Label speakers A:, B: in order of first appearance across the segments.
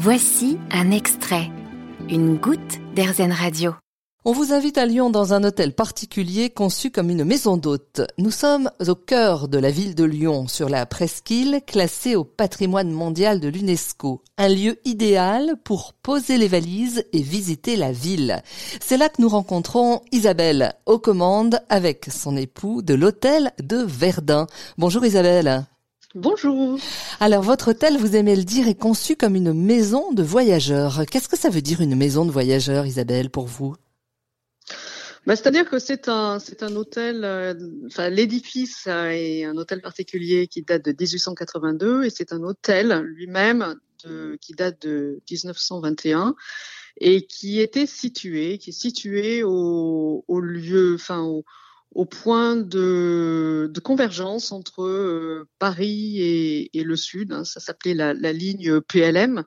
A: Voici un extrait, une goutte d'Airzen Radio.
B: On vous invite à Lyon dans un hôtel particulier conçu comme une maison d'hôte. Nous sommes au cœur de la ville de Lyon, sur la presqu'île classée au patrimoine mondial de l'UNESCO. Un lieu idéal pour poser les valises et visiter la ville. C'est là que nous rencontrons Isabelle, aux commandes avec son époux de l'hôtel de Verdun. Bonjour Isabelle.
C: Bonjour.
B: Alors votre hôtel, vous aimez le dire, est conçu comme une maison de voyageurs. Qu'est-ce que ça veut dire une maison de voyageurs, Isabelle, pour vous?
C: Bah, C'est-à-dire que c'est un, c'est un hôtel, euh, enfin l'édifice est un hôtel particulier qui date de 1882 et c'est un hôtel lui-même qui date de 1921 et qui était situé, qui est situé au, au lieu, enfin au, au point de, de, convergence entre euh, Paris et, et, le sud. Hein, ça s'appelait la, la, ligne PLM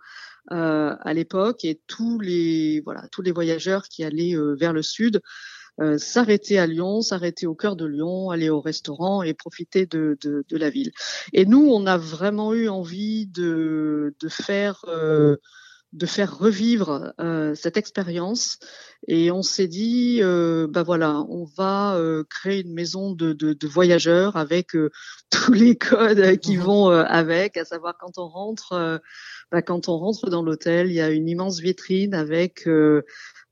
C: euh, à l'époque, et tous les voilà tous les voyageurs qui allaient euh, vers le sud euh, s'arrêter à Lyon, s'arrêter au cœur de Lyon, aller au restaurant et profiter de, de, de, la ville. Et nous, on a vraiment eu envie de, de faire euh, de faire revivre euh, cette expérience. Et on s'est dit euh, bah voilà on va euh, créer une maison de, de, de voyageurs avec euh, tous les codes qui mmh vont avec à savoir quand on rentre bah, quand on rentre dans l'hôtel il y a une immense vitrine avec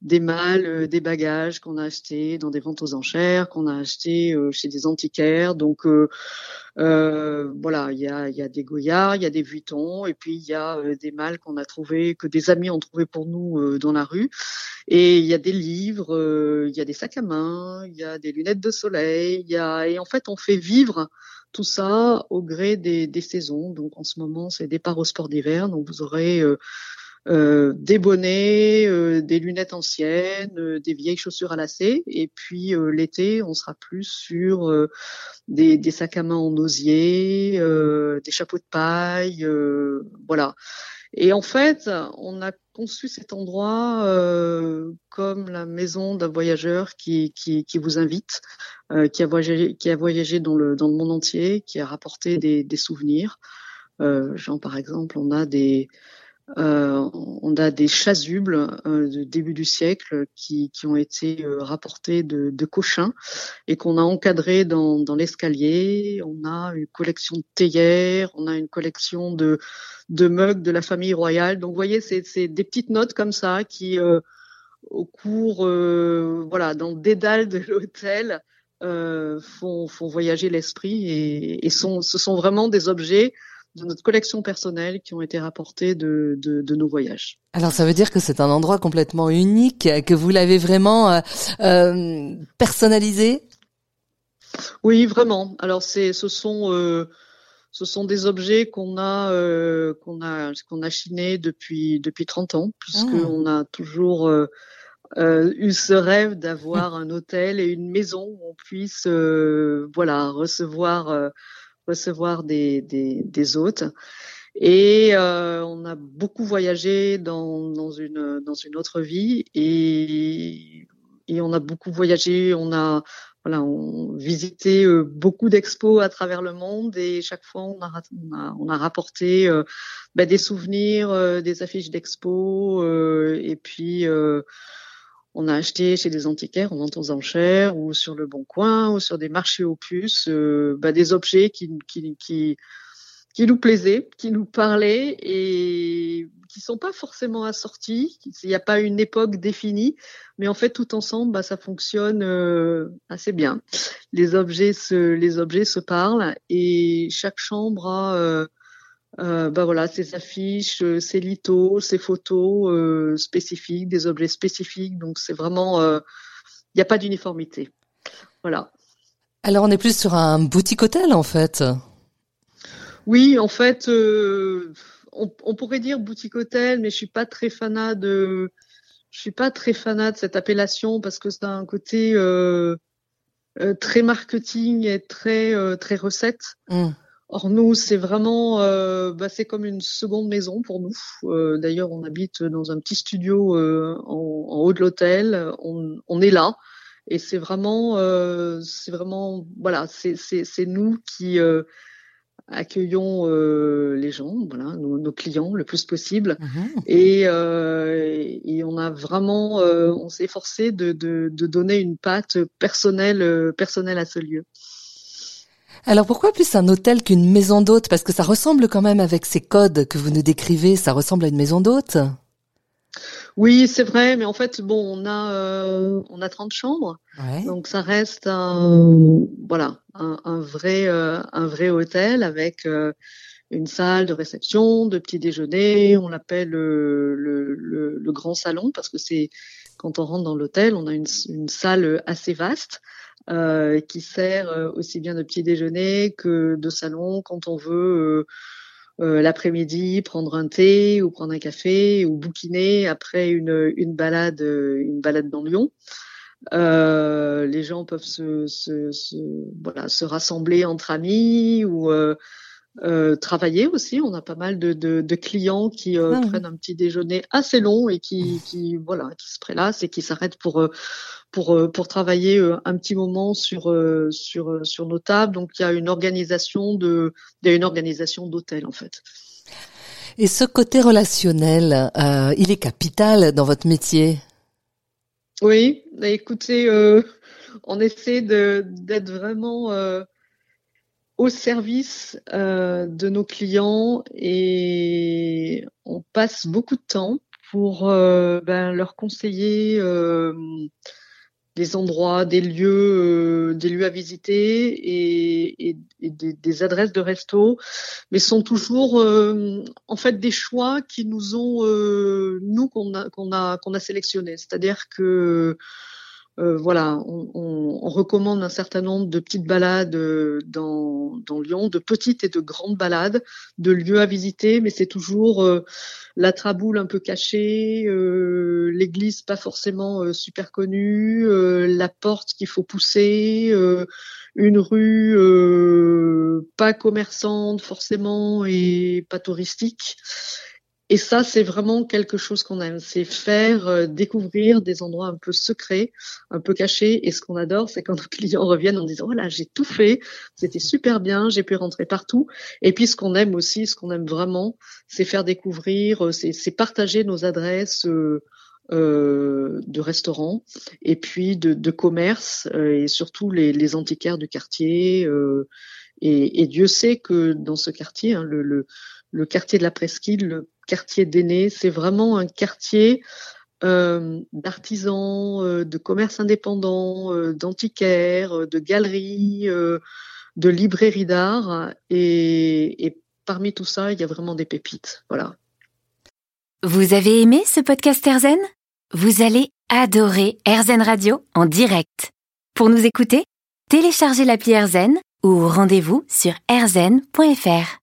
C: des malles, euh, des bagages qu'on a achetés dans des ventes aux enchères, qu'on a achetés euh, chez des antiquaires. Donc euh, voilà, il y a, y a, des goyards, il y a des vuitons, et puis il y a des malles qu'on a trouvées, que des amis ont trouvées pour nous dans la rue. Et il y a des livres, il y a des sacs à main, il y a des lunettes de soleil, il y a et en fait on fait vivre tout ça au gré des, saisons. Donc en ce moment c'est départ au sport d'hiver, donc vous aurez euh, des bonnets, euh, des lunettes anciennes, euh, des vieilles chaussures à lacets. Et puis l'été, on sera plus sur des, des, sacs à main en osier, des chapeaux de paille, voilà. Et en fait, on a conçu cet endroit euh, comme la maison d'un voyageur qui, qui, vous invite, euh, qui, a voyagé, qui a voyagé dans le, dans le monde entier, qui a rapporté des, des souvenirs. Euh, genre, par exemple, on a des, euh, on a des chasubles euh, du début du siècle qui, qui ont été euh, rapportés de, de Cochin et qu'on a encadrés dans, dans l'escalier. On a une collection de théières, on a une collection de, de mugs de la famille royale. Donc, vous voyez, c'est des petites notes comme ça qui, au cours, voilà, dans le dédale de l'hôtel, font, font voyager l'esprit et, et sont, ce sont vraiment des objets de notre collection personnelle qui ont été rapportées de, de, de nos voyages.
B: Alors ça veut dire que c'est un endroit complètement unique, que vous l'avez vraiment euh, euh, personnalisé?
C: Oui, vraiment. Alors c'est, ce sont euh, ce sont des objets qu'on a euh, qu'on a qu'on a chinés depuis depuis 30 ans, puisqu'on ah. a toujours euh, euh, eu ce rêve d'avoir un hôtel et une maison où on puisse voilà recevoir recevoir des, des, des hôtes. Et euh, on a beaucoup voyagé dans, dans, une, dans une autre vie et, et on a beaucoup voyagé, on a voilà, on visité euh, beaucoup d'expos à travers le monde et chaque fois on a, on a, on rapporté euh, bah, des souvenirs, euh, des affiches d'expos et puis on a acheté chez des antiquaires en vente aux enchères ou sur le Bon Coin ou sur des marchés euh, bah, des objets qui, qui, nous plaisaient, qui nous parlaient et qui sont pas forcément assortis. Il n'y a pas une époque définie, mais en fait tout ensemble, bah, ça fonctionne euh, assez bien. Les objets se, les objets se parlent et chaque chambre a euh, euh, bah voilà, ces affiches, euh, ces lithos, ces photos euh, spécifiques, des objets spécifiques. Donc c'est vraiment, il n'y a pas d'uniformité. Voilà.
B: Alors on est plus sur un boutique hôtel en fait.
C: Oui, en fait, on, on, pourrait dire boutique hôtel, mais je suis pas très fanat de, je suis pas très fanat de cette appellation parce que c'est un côté très marketing et très très recette. Mmh. Or nous, c'est vraiment, euh, bah, c'est comme une seconde maison pour nous. Euh, D'ailleurs, on habite dans un petit studio euh, en, en, haut de l'hôtel. On, on, est là, et c'est vraiment, euh, c'est vraiment, voilà, c'est nous qui, euh, accueillons les gens, voilà, nos, clients le plus possible. Mhm. Et, et, on a vraiment, on s'est efforcé de, de, de, donner une patte personnelle, personnelle à ce lieu.
B: Alors pourquoi plus un hôtel qu'une maison d'hôte? Parce que ça ressemble quand même avec ces codes que vous nous décrivez, ça ressemble à une maison d'hôte?
C: Oui, c'est vrai, mais en fait, bon, on a euh, on a 30 chambres, donc ça reste un voilà un, vrai euh, un vrai hôtel avec euh, une salle de réception, de petit déjeuner. On l'appelle le, le, grand salon parce que c'est quand on rentre dans l'hôtel, on a une, une salle assez vaste euh, qui sert euh, aussi bien de petit déjeuner que de salon quand on veut euh, l'après-midi prendre un thé ou prendre un café ou bouquiner après une, une balade une balade dans Lyon. Euh, les gens peuvent se, se, se, voilà, se rassembler entre amis ou euh, euh, travailler aussi. On a pas mal de, de, de clients qui euh, ah prennent un petit déjeuner assez long et qui, qui voilà, qui se prélassent et qui s'arrêtent pour euh, pour pour travailler un petit moment sur sur sur nos tables. Donc il y a une organisation de il y a une organisation d'hôtel en fait.
B: Et ce côté relationnel, il est capital dans votre métier?
C: Oui, écoutez, on essaie d'être vraiment au service euh, de nos clients et on passe beaucoup de temps pour euh, ben, leur conseiller euh, des endroits, des lieux, des lieux à visiter et, des, adresses de resto, mais sont toujours en fait des choix qui nous ont nous qu'on a qu'on a qu'on a sélectionnés. C'est-à-dire que euh, voilà, on, recommande un certain nombre de petites balades euh, dans, Lyon, de petites et de grandes balades, de lieux à visiter, mais c'est toujours euh, la traboule un peu cachée, l'église pas forcément super connue, la porte qu'il faut pousser, une rue pas commerçante forcément et pas touristique. Et ça, c'est vraiment quelque chose qu'on aime, c'est faire euh, découvrir des endroits un peu secrets, un peu cachés. Et ce qu'on adore, c'est quand nos clients reviennent en disant, oh là, j'ai tout fait, c'était super bien, j'ai pu rentrer partout. Et puis, ce qu'on aime aussi, ce qu'on aime vraiment, c'est faire découvrir, euh, c'est partager nos adresses. Euh, euh, de restaurants et puis de, de commerce et surtout les, antiquaires du quartier. Et, Dieu sait que dans ce quartier, hein, le, quartier de la Presqu'île, le quartier d'Aînés. C'est vraiment un quartier euh, d'artisans, euh, de commerce indépendant, euh, d'antiquaires, de galeries, de librairies d'art. Et, parmi tout ça, il y a vraiment des pépites. Voilà.
A: Vous avez aimé ce podcast Erzen Vous allez adorer Erzen Radio en direct. Pour nous écouter, téléchargez l'appli Erzen ou rendez-vous sur erzen.fr.